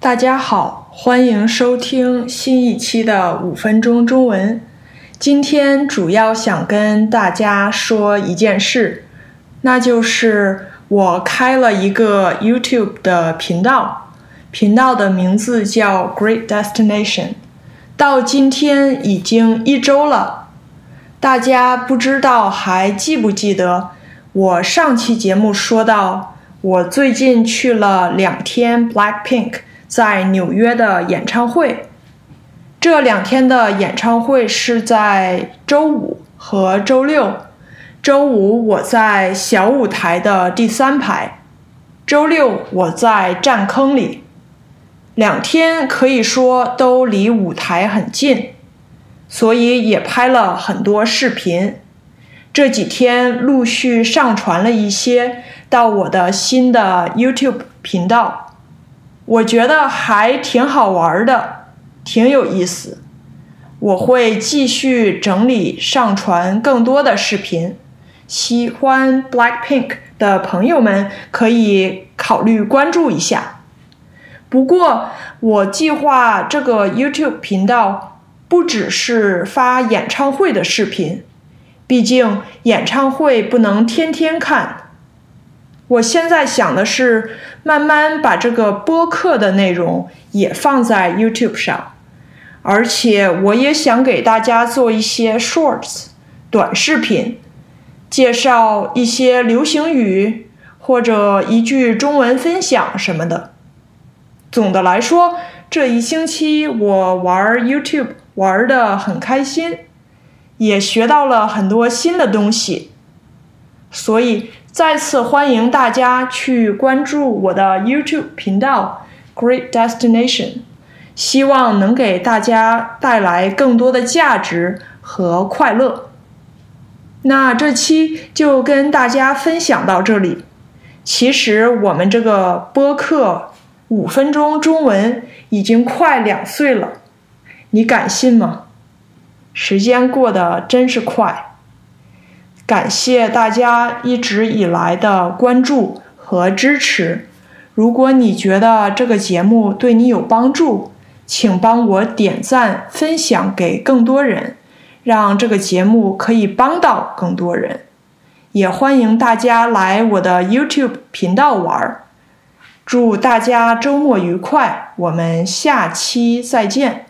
大家好，欢迎收听新一期的五分钟中文。今天主要想跟大家说一件事，那就是我开了一个 YouTube 的频道，频道的名字叫 Great Destination，到今天已经一周了。大家不知道还记不记得我上期节目说到，我最近去了两天 Blackpink。在纽约的演唱会，这两天的演唱会是在周五和周六。周五我在小舞台的第三排，周六我在站坑里。两天可以说都离舞台很近，所以也拍了很多视频。这几天陆续上传了一些到我的新的 YouTube 频道。我觉得还挺好玩的，挺有意思。我会继续整理上传更多的视频，喜欢 Blackpink 的朋友们可以考虑关注一下。不过，我计划这个 YouTube 频道不只是发演唱会的视频，毕竟演唱会不能天天看。我现在想的是，慢慢把这个播客的内容也放在 YouTube 上，而且我也想给大家做一些 Shorts 短视频，介绍一些流行语或者一句中文分享什么的。总的来说，这一星期我玩 YouTube 玩的很开心，也学到了很多新的东西，所以。再次欢迎大家去关注我的 YouTube 频道 Great Destination，希望能给大家带来更多的价值和快乐。那这期就跟大家分享到这里。其实我们这个播客五分钟中文已经快两岁了，你敢信吗？时间过得真是快。感谢大家一直以来的关注和支持。如果你觉得这个节目对你有帮助，请帮我点赞、分享给更多人，让这个节目可以帮到更多人。也欢迎大家来我的 YouTube 频道玩儿。祝大家周末愉快，我们下期再见。